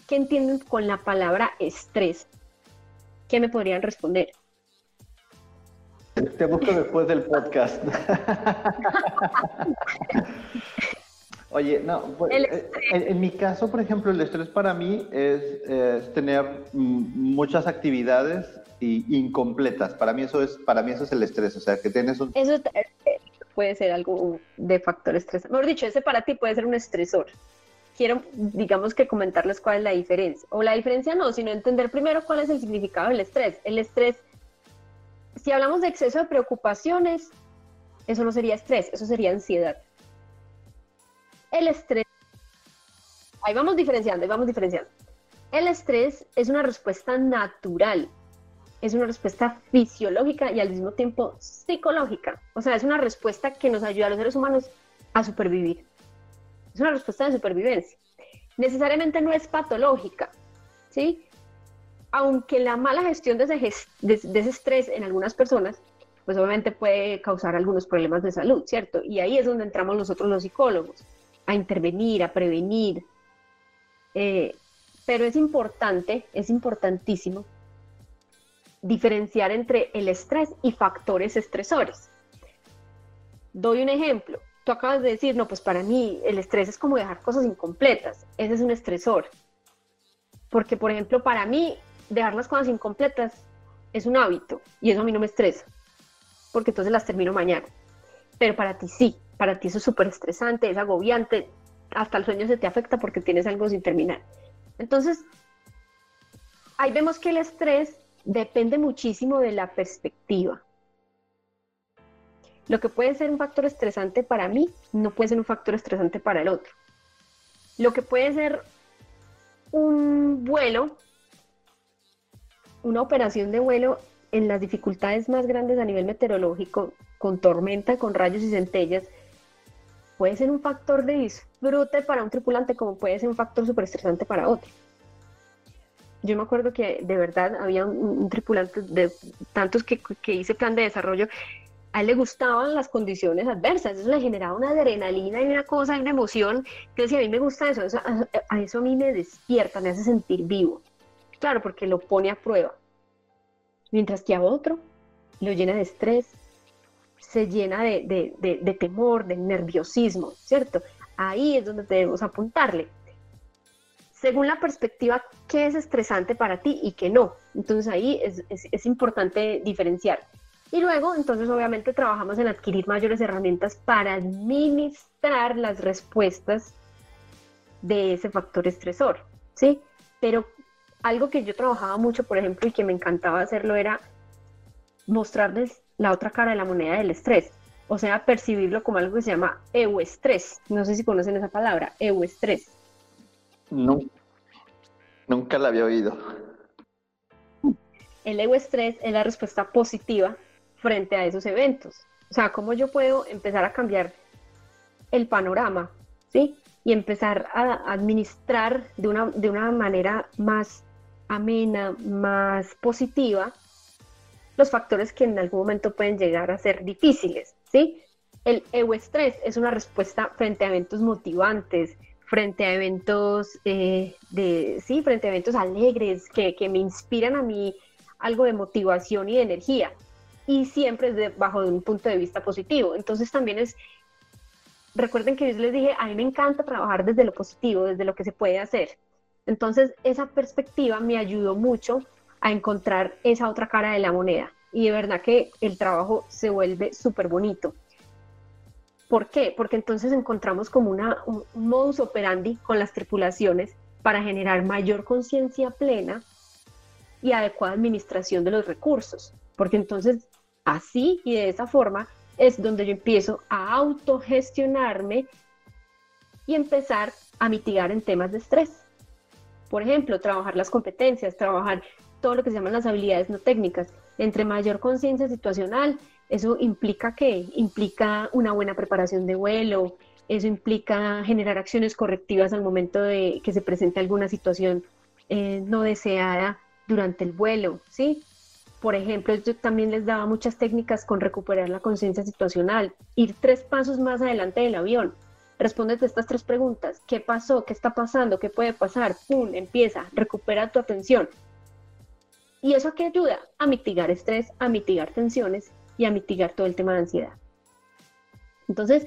Speaker 1: ¿qué entienden con la palabra estrés? ¿Qué me podrían responder?
Speaker 2: Te busco después del podcast. Oye, no, pues, eh, en, mi caso, por ejemplo, el estrés para mí es, tener muchas actividades incompletas. Para mí eso es, para mí eso es el estrés, o sea, que tienes un...
Speaker 1: Eso eh, puede ser algo de factor estrés. Mejor dicho, ese para ti puede ser un estresor. Quiero, digamos que comentarles cuál es la diferencia. O la diferencia no, sino entender primero cuál es el significado del estrés. El estrés si hablamos de exceso de preocupaciones, eso no sería estrés, eso sería ansiedad. El estrés, ahí vamos diferenciando, ahí vamos diferenciando. El estrés es una respuesta natural, es una respuesta fisiológica y al mismo tiempo psicológica. O sea, es una respuesta que nos ayuda a los seres humanos a supervivir. Es una respuesta de supervivencia. Necesariamente no es patológica, ¿sí? Aunque la mala gestión de ese, estrés en algunas personas, pues obviamente puede causar algunos problemas de salud, ¿cierto? Y ahí es donde entramos nosotros los psicólogos, a intervenir, a prevenir. Eh, pero es importante, es importantísimo diferenciar entre el estrés y factores estresores. Doy un ejemplo. Tú acabas de decir, no, pues para mí el estrés es como dejar cosas incompletas. Ese es un estresor. Porque, por ejemplo, para mí dejar las cosas incompletas es un hábito y eso a mí no me estresa. Porque entonces las termino mañana. Pero para ti sí, para ti eso es súper estresante, es agobiante, hasta el sueño se te afecta porque tienes algo sin terminar. Entonces, ahí vemos que el estrés depende muchísimo de la perspectiva. Lo que puede ser un factor estresante para mí no puede ser un factor estresante para el otro. Lo que puede ser un vuelo, una operación de vuelo en las dificultades más grandes a nivel meteorológico, con tormenta, con rayos y centellas, puede ser un factor de disfrute para un tripulante como puede ser un factor súper estresante para otro. Yo me acuerdo que de verdad había un, tripulante de tantos que, que, hice plan de desarrollo, a él le gustaban las condiciones adversas, eso le generaba una adrenalina y una cosa, una emoción, que decía, a mí me gusta eso, eso a, a eso a mí me despierta, me hace sentir vivo. Claro, porque lo pone a prueba. Mientras que a otro lo llena de estrés, se llena de, temor, de nerviosismo, ¿cierto? Ahí es donde debemos apuntarle. Según la perspectiva, ¿qué es estresante para ti y qué no? Entonces ahí es, importante diferenciar. Y luego, entonces, obviamente trabajamos en adquirir mayores herramientas para administrar las respuestas de ese factor estresor, ¿sí? Pero algo que yo trabajaba mucho, por ejemplo, y que me encantaba hacerlo era mostrarles la otra cara de la moneda del estrés. O sea, percibirlo como algo que se llama euestrés. No sé si conocen esa palabra, euestrés.
Speaker 2: No, nunca la había oído.
Speaker 1: El euestrés es la respuesta positiva frente a esos eventos. O sea, cómo yo puedo empezar a cambiar el panorama, ¿sí? Y empezar a administrar de una, de una manera más amena, más positiva, los factores que en algún momento pueden llegar a ser difíciles, ¿sí? El euestrés es una respuesta frente a eventos motivantes, frente a eventos eh, de, sí, frente a eventos alegres que, que, me inspiran a mí algo de motivación y de energía. Y siempre es bajo un punto de vista positivo. Entonces también es, recuerden que yo les dije, a mí me encanta trabajar desde lo positivo, desde lo que se puede hacer. Entonces esa perspectiva me ayudó mucho a encontrar esa otra cara de la moneda. Y de verdad que el trabajo se vuelve súper bonito. ¿Por qué? Porque entonces encontramos como una, un modus operandi con las tripulaciones para generar mayor conciencia plena y adecuada administración de los recursos. Porque entonces así y de esa forma es donde yo empiezo a autogestionarme y empezar a mitigar en temas de estrés. Por ejemplo, trabajar las competencias, trabajar todo lo que se llaman las habilidades no técnicas. Entre mayor conciencia situacional, eso implica que implica una buena preparación de vuelo, eso implica generar acciones correctivas al momento de que se presente alguna situación eh, no deseada durante el vuelo, ¿sí? Por ejemplo, yo también les daba muchas técnicas con recuperar la conciencia situacional, ir tres pasos más adelante del avión, respóndete estas tres preguntas, ¿qué pasó? ¿Qué está pasando? ¿Qué puede pasar? ¡Pum! Empieza, recupera tu atención. ¿Y eso qué ayuda? A mitigar estrés, a mitigar tensiones y a mitigar todo el tema de ansiedad. Entonces,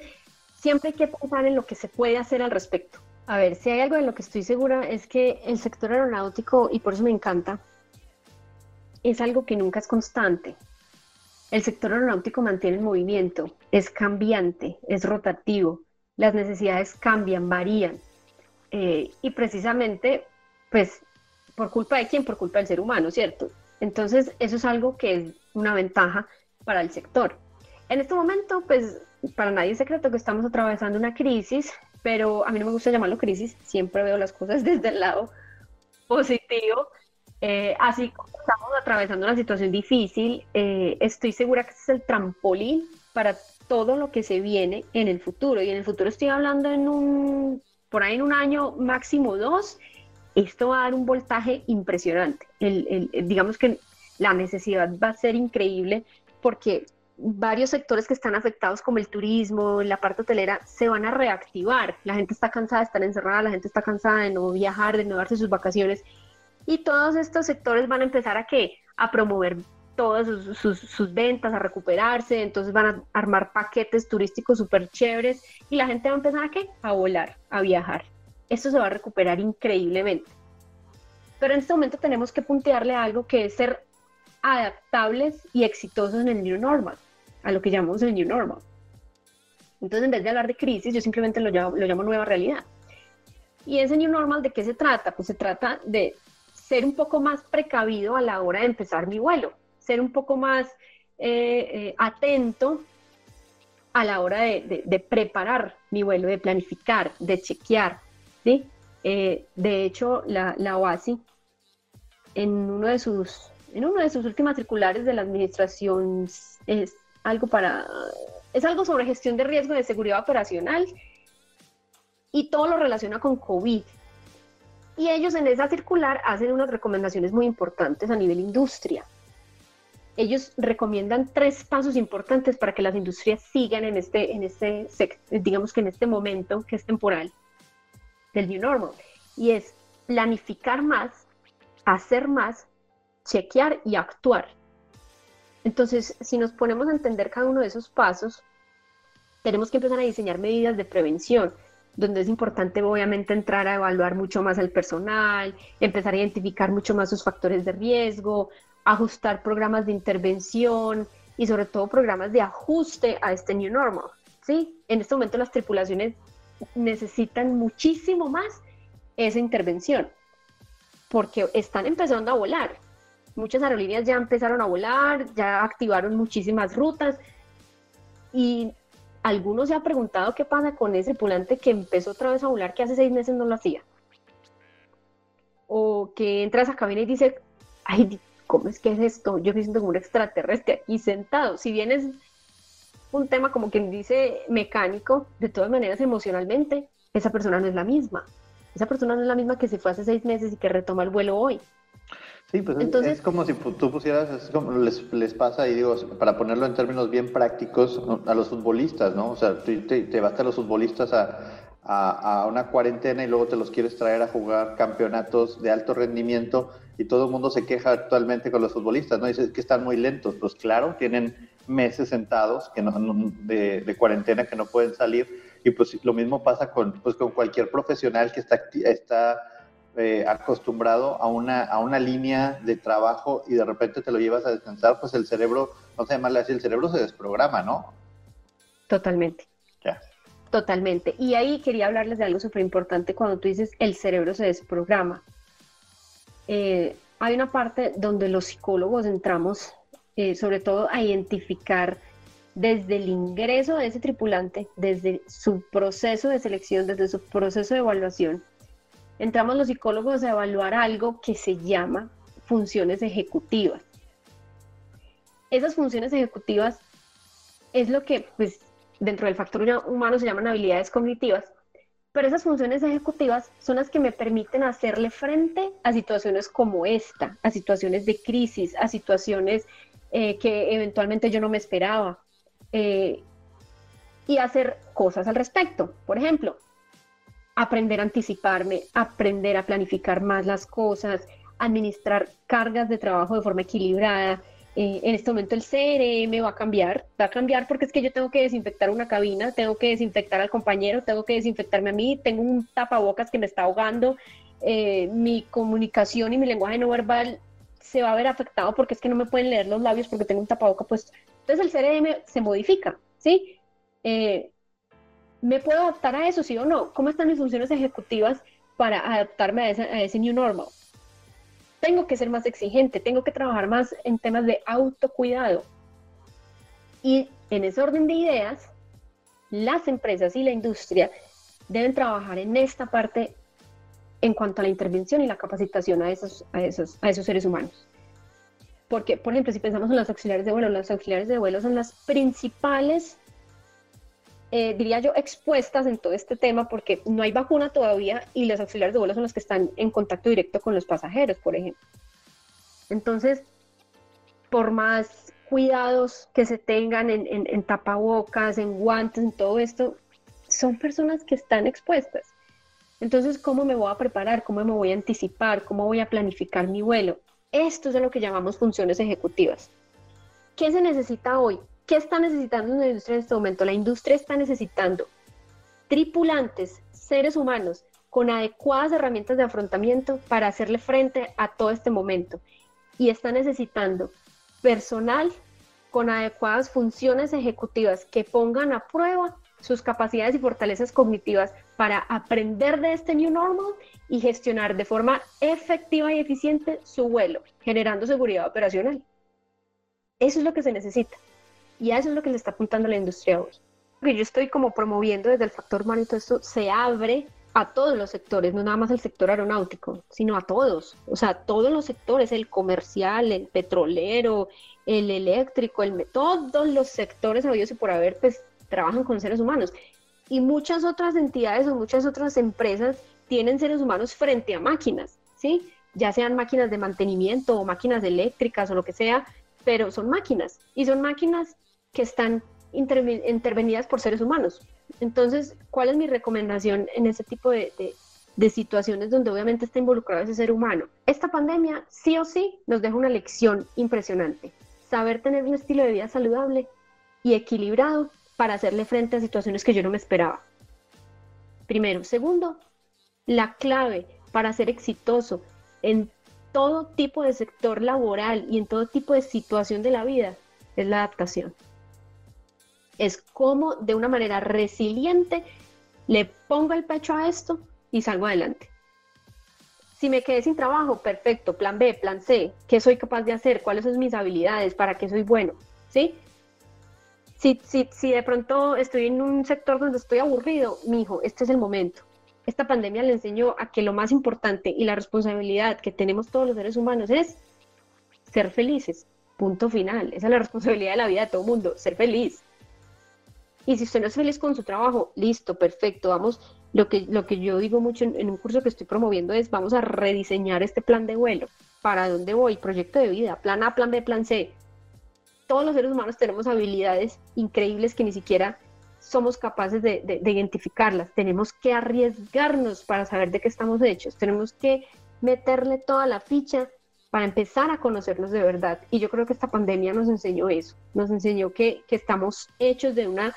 Speaker 1: siempre hay que pensar en lo que se puede hacer al respecto. A ver, si hay algo en lo que estoy segura es que el sector aeronáutico, y por eso me encanta, es algo que nunca es constante. El sector aeronáutico mantiene el movimiento, es cambiante, es rotativo, las necesidades cambian, varían. Eh, y precisamente, pues ¿Por culpa de quién? Por culpa del ser humano, ¿cierto? Entonces, eso es algo que es una ventaja para el sector. En este momento, pues, para nadie es secreto que estamos atravesando una crisis, pero a mí no me gusta llamarlo crisis, siempre veo las cosas desde el lado positivo. Eh, así como estamos atravesando una situación difícil, eh, estoy segura que este es el trampolín para todo lo que se viene en el futuro. Y en el futuro estoy hablando en un, por ahí en un año, máximo dos, esto va a dar un voltaje impresionante. digamos que la necesidad va a ser increíble porque varios sectores que están afectados como el turismo, la parte hotelera, se van a reactivar. La gente está cansada de estar encerrada, la gente está cansada de no viajar, de no darse sus vacaciones. Y todos estos sectores van a empezar a qué? A promover todas sus, ventas, a recuperarse, entonces van a armar paquetes turísticos súper chéveres y la gente va a empezar a qué? A volar, a viajar. Esto se va a recuperar increíblemente. Pero en este momento tenemos que puntearle a algo que es ser adaptables y exitosos en el New Normal, a lo que llamamos el New Normal. Entonces, en vez de hablar de crisis, yo simplemente lo llamo, lo llamo nueva realidad. ¿Y ese New Normal de qué se trata? Pues se trata de ser un poco más precavido a la hora de empezar mi vuelo, ser un poco más eh, eh, atento a la hora de, preparar mi vuelo, de planificar, de chequear. ¿sí? Eh, de hecho, la, la OASI, en uno de sus en una de sus últimas circulares de la administración es algo para es algo sobre gestión de riesgo de seguridad operacional y todo lo relaciona con COVID. Y ellos en esa circular hacen unas recomendaciones muy importantes a nivel industria. Ellos recomiendan tres pasos importantes para que las industrias sigan en este, en este, digamos que en este momento que es temporal del New Normal. Y es planificar más, hacer más chequear y actuar. Entonces, si nos ponemos a entender cada uno de esos pasos, tenemos que empezar a diseñar medidas de prevención, donde es importante obviamente entrar a evaluar mucho más al personal, empezar a identificar mucho más sus factores de riesgo, ajustar programas de intervención y sobre todo programas de ajuste a este new normal. ¿sí? En este momento las tripulaciones necesitan muchísimo más esa intervención porque están empezando a volar muchas aerolíneas ya empezaron a volar, ya activaron muchísimas rutas y algunos se han preguntado qué pasa con ese tripulante que empezó otra vez a volar que hace seis meses no lo hacía. O que entra a esa cabina y dice, ay, ¿cómo es que es esto? Yo me siento como un extraterrestre aquí sentado. Si bien es un tema como quien dice mecánico, de todas maneras emocionalmente, esa persona no es la misma. Esa persona no es la misma que se fue hace seis meses y que retoma el vuelo hoy.
Speaker 2: Sí, pues Entonces, es como si tú pusieras, es como les, les, pasa, y digo, para ponerlo en términos bien prácticos, a los futbolistas, ¿no? O sea, te, te vas a los futbolistas a, a, a, una cuarentena y luego te los quieres traer a jugar campeonatos de alto rendimiento y todo el mundo se queja actualmente con los futbolistas, ¿no? Dice que están muy lentos. Pues claro, tienen meses sentados que no, de, de, cuarentena que no pueden salir y pues lo mismo pasa con, pues, con cualquier profesional que está, está eh, acostumbrado a una, a una línea de trabajo y de repente te lo llevas a descansar, pues el cerebro, no sé llamarle así, el cerebro se desprograma, ¿no?
Speaker 1: Totalmente. Ya. Totalmente. Y ahí quería hablarles de algo súper importante cuando tú dices el cerebro se desprograma. Eh, hay una parte donde los psicólogos entramos, eh, sobre todo a identificar desde el ingreso de ese tripulante, desde su proceso de selección, desde su proceso de evaluación, entramos los psicólogos a evaluar algo que se llama funciones ejecutivas. Esas funciones ejecutivas es lo que pues, dentro del factor humano se llaman habilidades cognitivas, pero esas funciones ejecutivas son las que me permiten hacerle frente a situaciones como esta, a situaciones de crisis, a situaciones eh, que eventualmente yo no me esperaba, eh, y hacer cosas al respecto. Por ejemplo, aprender a anticiparme, aprender a planificar más las cosas, administrar cargas de trabajo de forma equilibrada. Eh, en este momento el CRM va a cambiar, va a cambiar porque es que yo tengo que desinfectar una cabina, tengo que desinfectar al compañero, tengo que desinfectarme a mí, tengo un tapabocas que me está ahogando, eh, mi comunicación y mi lenguaje no verbal se va a ver afectado porque es que no me pueden leer los labios porque tengo un tapabocas pues Entonces el CRM se modifica, ¿sí? Eh, ¿Me puedo adaptar a eso, sí o no? ¿Cómo están mis funciones ejecutivas para adaptarme a ese, new normal? Tengo que ser más exigente, tengo que trabajar más en temas de autocuidado. Y en ese orden de ideas, las empresas y la industria deben trabajar en esta parte en cuanto a la intervención y la capacitación a esos, a esos, a esos seres humanos. Porque, por ejemplo, si pensamos en los auxiliares de vuelo, los auxiliares de vuelo son las principales eh, diría yo, expuestas en todo este tema porque no hay vacuna todavía y los auxiliares de vuelo son los que están en contacto directo con los pasajeros, por ejemplo. Entonces, por más cuidados que se tengan en, en tapabocas, en guantes, en todo esto, son personas que están expuestas. Entonces, ¿cómo me voy a preparar? ¿Cómo me voy a anticipar? ¿Cómo voy a planificar mi vuelo? Esto es lo que llamamos funciones ejecutivas. ¿Qué se necesita hoy? ¿Qué está necesitando la industria en este momento? La industria está necesitando tripulantes, seres humanos, con adecuadas herramientas de afrontamiento para hacerle frente a todo este momento. Y está necesitando personal con adecuadas funciones ejecutivas que pongan a prueba sus capacidades y fortalezas cognitivas para aprender de este new normal y gestionar de forma efectiva y eficiente su vuelo, generando seguridad operacional. Eso es lo que se necesita y eso es lo que le está apuntando la industria hoy. Que yo estoy como promoviendo desde el factor humano y todo esto se abre a todos los sectores, no nada más al sector aeronáutico, sino a todos, o sea, todos los sectores, el comercial, el petrolero, el eléctrico, el todos los sectores habidos y por haber, pues trabajan con seres humanos. Y muchas otras entidades o muchas otras empresas tienen seres humanos frente a máquinas, ¿sí? Ya sean máquinas de mantenimiento o máquinas eléctricas o lo que sea, pero son máquinas y son máquinas que están intervenidas por seres humanos. Entonces, ¿cuál es mi recomendación en ese tipo de, de situaciones donde obviamente está involucrado ese ser humano? Esta pandemia sí o sí nos deja una lección impresionante. Saber tener un estilo de vida saludable y equilibrado para hacerle frente a situaciones que yo no me esperaba. Primero. Segundo, la clave para ser exitoso en todo tipo de sector laboral y en todo tipo de situación de la vida es la adaptación. Es como de una manera resiliente le pongo el pecho a esto y salgo adelante. Si me quedé sin trabajo, perfecto, plan B, plan C, ¿qué soy capaz de hacer? ¿Cuáles son mis habilidades? ¿Para qué soy bueno? ¿Sí? Si, si, si de pronto estoy en un sector donde estoy aburrido, mi hijo, este es el momento. Esta pandemia le enseñó a que lo más importante y la responsabilidad que tenemos todos los seres humanos es ser felices. Punto final. Esa es la responsabilidad de la vida de todo mundo, ser feliz. Y si usted no es feliz con su trabajo, listo, perfecto. Vamos, lo que, lo que yo digo mucho en, en, un curso que estoy promoviendo es vamos a rediseñar este plan de vuelo. ¿Para dónde voy? Proyecto de vida, plan A, plan B, plan C todos los seres humanos tenemos habilidades increíbles que ni siquiera somos capaces de, identificarlas. Tenemos que arriesgarnos para saber de qué estamos hechos. Tenemos que meterle toda la ficha para empezar a conocernos de verdad. Y yo creo que esta pandemia nos enseñó eso. Nos enseñó que, estamos hechos de una,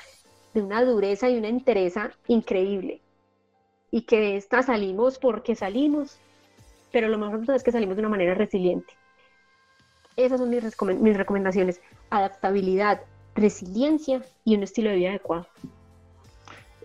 Speaker 1: de una dureza y una entereza increíble. Y que de esta salimos porque salimos. Pero lo mejor es que salimos de una manera resiliente. Esas son mis, mis recomendaciones. Adaptabilidad, resiliencia y un estilo de vida adecuado.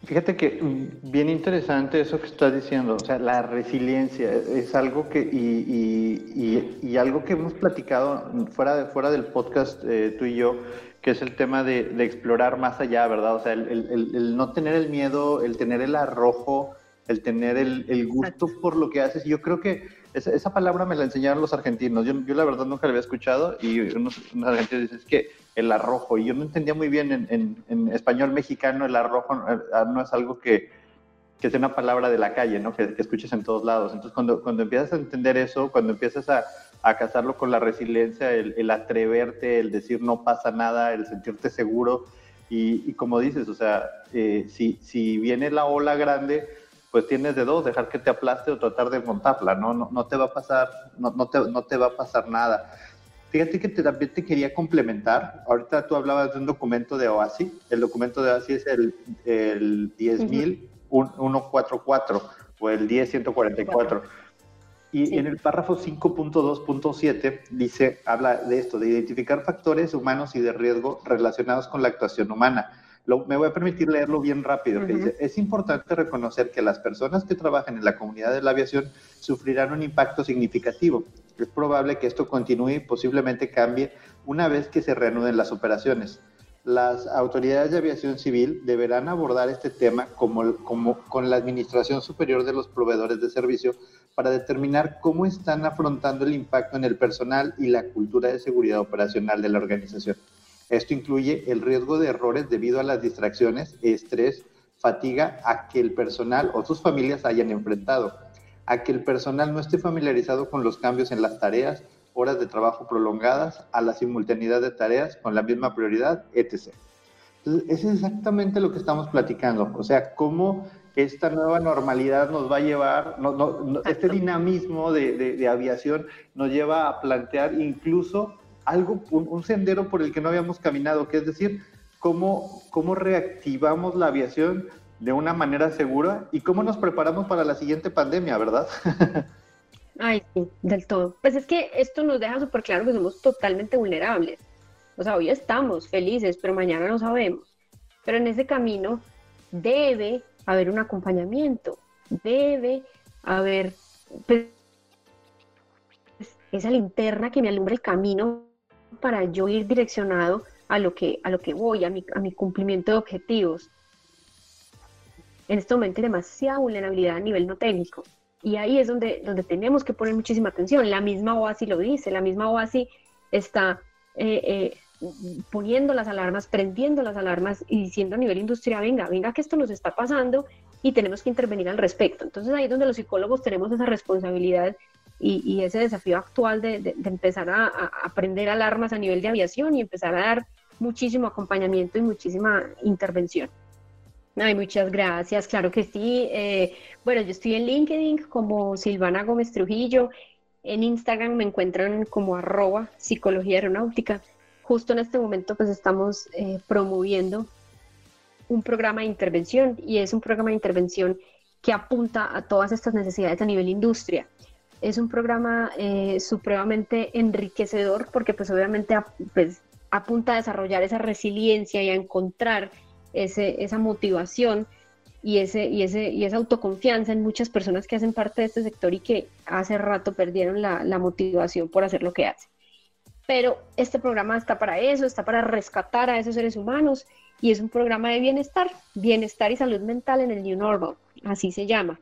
Speaker 2: Fíjate que mm, bien interesante eso que estás diciendo, o sea, la resiliencia es algo que, y, y, algo que hemos platicado fuera, de, fuera del podcast eh, tú y yo, que es el tema de, de, explorar más allá, ¿verdad? O sea, el, el, el, no tener el miedo, el tener el arrojo, el tener el, gusto por lo que haces. Yo creo que esa, esa, palabra me la enseñaron los argentinos. Yo, yo la verdad nunca la había escuchado y unos, argentinos dicen es que el arrojo. Y yo no entendía muy bien en, español mexicano el arrojo no ah, es algo que, que sea una palabra de la calle, ¿no? Que, escuches en todos lados. Entonces, cuando, cuando empiezas a entender eso, cuando empiezas a, a casarlo con la resiliencia, el, el, atreverte, el decir no pasa nada, el sentirte seguro. Y, y como dices, o sea, eh, si, si viene la ola grande, pues tienes de dos, dejar que te aplaste o tratar de montarla, ¿no? No, no te va a pasar, no, no, te, no te va a pasar nada. Fíjate que también te quería complementar. Ahorita tú hablabas de un documento de OASI. El documento de OASI es el, el 10.144 o el 10144. Y en el párrafo 5.2.7 dice, habla de esto, de identificar factores humanos y de riesgo relacionados con la actuación humana me voy a permitir leerlo bien rápido, que dice, es importante reconocer que las personas que trabajan en la comunidad de la aviación sufrirán un impacto significativo. Es probable que esto continúe y posiblemente cambie una vez que se reanuden las operaciones. Las autoridades de aviación civil deberán abordar este tema como, con la Administración Superior de los Proveedores de Servicio para determinar cómo están afrontando el impacto en el personal y la cultura de seguridad operacional de la organización. Esto incluye el riesgo de errores debido a las distracciones, estrés, fatiga a que el personal o sus familias hayan enfrentado, a que el personal no esté familiarizado con los cambios en las tareas, horas de trabajo prolongadas, a la simultaneidad de tareas con la misma prioridad, etc. Entonces, es exactamente lo que estamos platicando, o sea, cómo esta nueva normalidad nos va a llevar, este dinamismo de, aviación nos lleva a plantear incluso algo, un, sendero por el que no habíamos caminado, que es decir, cómo, cómo reactivamos la aviación de una manera segura y cómo nos preparamos para la siguiente pandemia, ¿verdad?
Speaker 1: Ay, sí, del todo. Pues es que esto nos deja súper claro que somos totalmente vulnerables. O sea, hoy estamos felices, pero mañana no sabemos. Pero en ese camino debe haber un acompañamiento, debe haber pues, esa linterna que me alumbra el camino para yo ir direccionado a lo que, a lo que voy, a mi, a mi cumplimiento de objetivos. En este momento hay demasiada vulnerabilidad a nivel no técnico. Y ahí es donde, donde tenemos que poner muchísima atención. La misma OASI lo dice, la misma OASI está eh, eh, poniendo las alarmas, prendiendo las alarmas y diciendo a nivel industria, venga, venga que esto nos está pasando y tenemos que intervenir al respecto. Entonces ahí es donde los psicólogos tenemos esa responsabilidad y, ese desafío actual de, empezar a, aprender alarmas a nivel de aviación y empezar a dar muchísimo acompañamiento y muchísima intervención. Ay, muchas gracias, claro que sí. Eh, bueno, yo estoy en LinkedIn como Silvana Gómez Trujillo, en Instagram me encuentran como arroba psicología aeronáutica justo en este momento pues estamos eh, promoviendo un programa de intervención y es un programa de intervención que apunta a todas estas necesidades a nivel industria. Es un programa eh, supremamente enriquecedor porque pues obviamente pues, apunta a desarrollar esa resiliencia y a encontrar ese, esa motivación y, ese, y, ese, y esa autoconfianza en muchas personas que hacen parte de este sector y que hace rato perdieron la, la motivación por hacer lo que hacen pero este programa está para eso, está para rescatar a esos seres humanos y es un programa de bienestar, bienestar y salud mental en el New Normal, así se llama.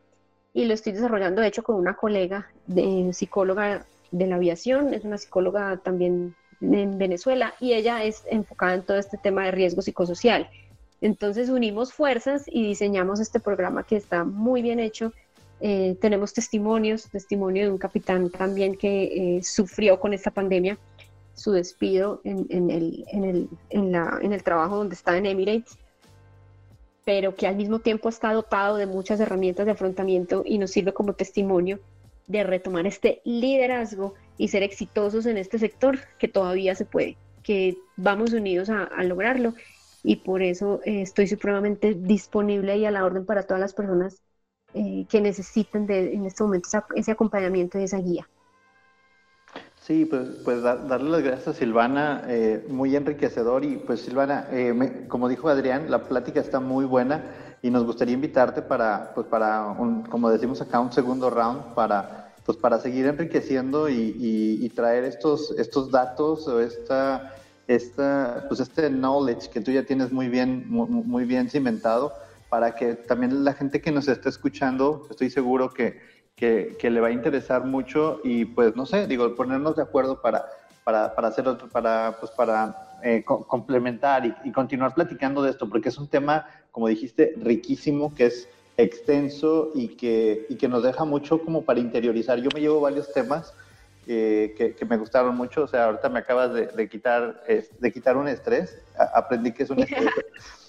Speaker 1: Y lo estoy desarrollando, de hecho, con una colega de psicóloga de la aviación, es una psicóloga también en Venezuela y ella es enfocada en todo este tema de riesgo psicosocial. Entonces unimos fuerzas y diseñamos este programa que está muy bien hecho. Eh, tenemos testimonios, testimonio de un capitán también que eh, sufrió con esta pandemia su despido en, el, trabajo donde está en Emirates, pero que al mismo tiempo está dotado de muchas herramientas de afrontamiento y nos sirve como testimonio de retomar este liderazgo y ser exitosos en este sector que todavía se puede, que vamos unidos a, lograrlo y por eso eh, estoy supremamente disponible y a la orden para todas las personas eh, que necesiten de, en este momento ese acompañamiento y esa guía.
Speaker 2: Sí, pues, pues darle las gracias a Silvana, eh, muy enriquecedor y pues Silvana, eh, como dijo Adrián, la plática está muy buena y nos gustaría invitarte para, pues para un, como decimos acá, un segundo round para, pues para seguir enriqueciendo y, traer estos, estos datos o esta, esta, pues este knowledge que tú ya tienes muy bien, muy bien cimentado para que también la gente que nos está escuchando, estoy seguro que que, le va a interesar mucho y pues no sé, digo, ponernos de acuerdo para, para, para hacer otro, para, pues para eh, complementar y, y, continuar platicando de esto, porque es un tema, como dijiste, riquísimo, que es extenso y que, y que nos deja mucho como para interiorizar. Yo me llevo varios temas eh, que, que, me gustaron mucho, o sea, ahorita me acabas de, de quitar, de quitar un estrés, aprendí que es un estrés.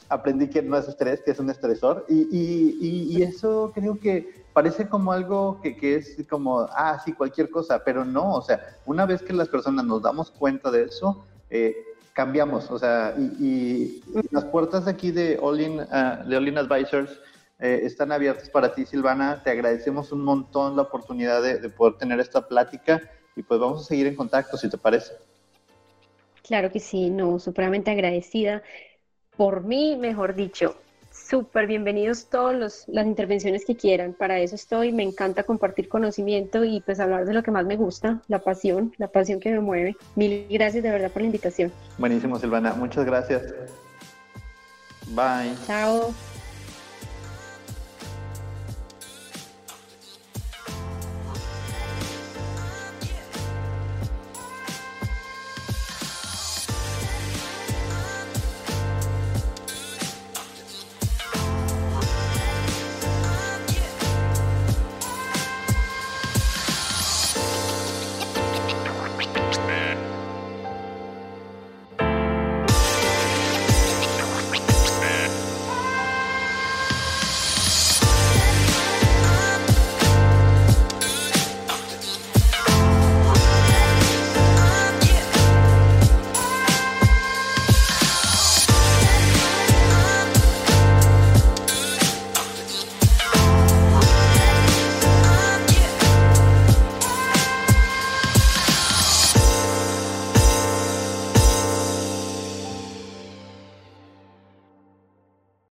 Speaker 2: aprendí que no es estrés, que es un estresor. Y, y, y, eso creo que parece como algo que, que, es como, ah, sí, cualquier cosa, pero no, o sea, una vez que las personas nos damos cuenta de eso, eh, cambiamos, o sea, y, las puertas aquí de All In, uh, de All In Advisors eh, están abiertas para ti, Silvana, te agradecemos un montón la oportunidad de, de poder tener esta plática y pues vamos a seguir en contacto, si te parece.
Speaker 1: Claro que sí, no, supremamente agradecida. Por mí, mejor dicho, Súper bienvenidos todos las intervenciones que quieran. Para eso estoy. Me encanta compartir conocimiento y pues hablar de lo que más me gusta, la pasión, la pasión que me mueve. Mil gracias de verdad por la invitación.
Speaker 2: Buenísimo, Silvana. Muchas gracias. Bye.
Speaker 1: Chao.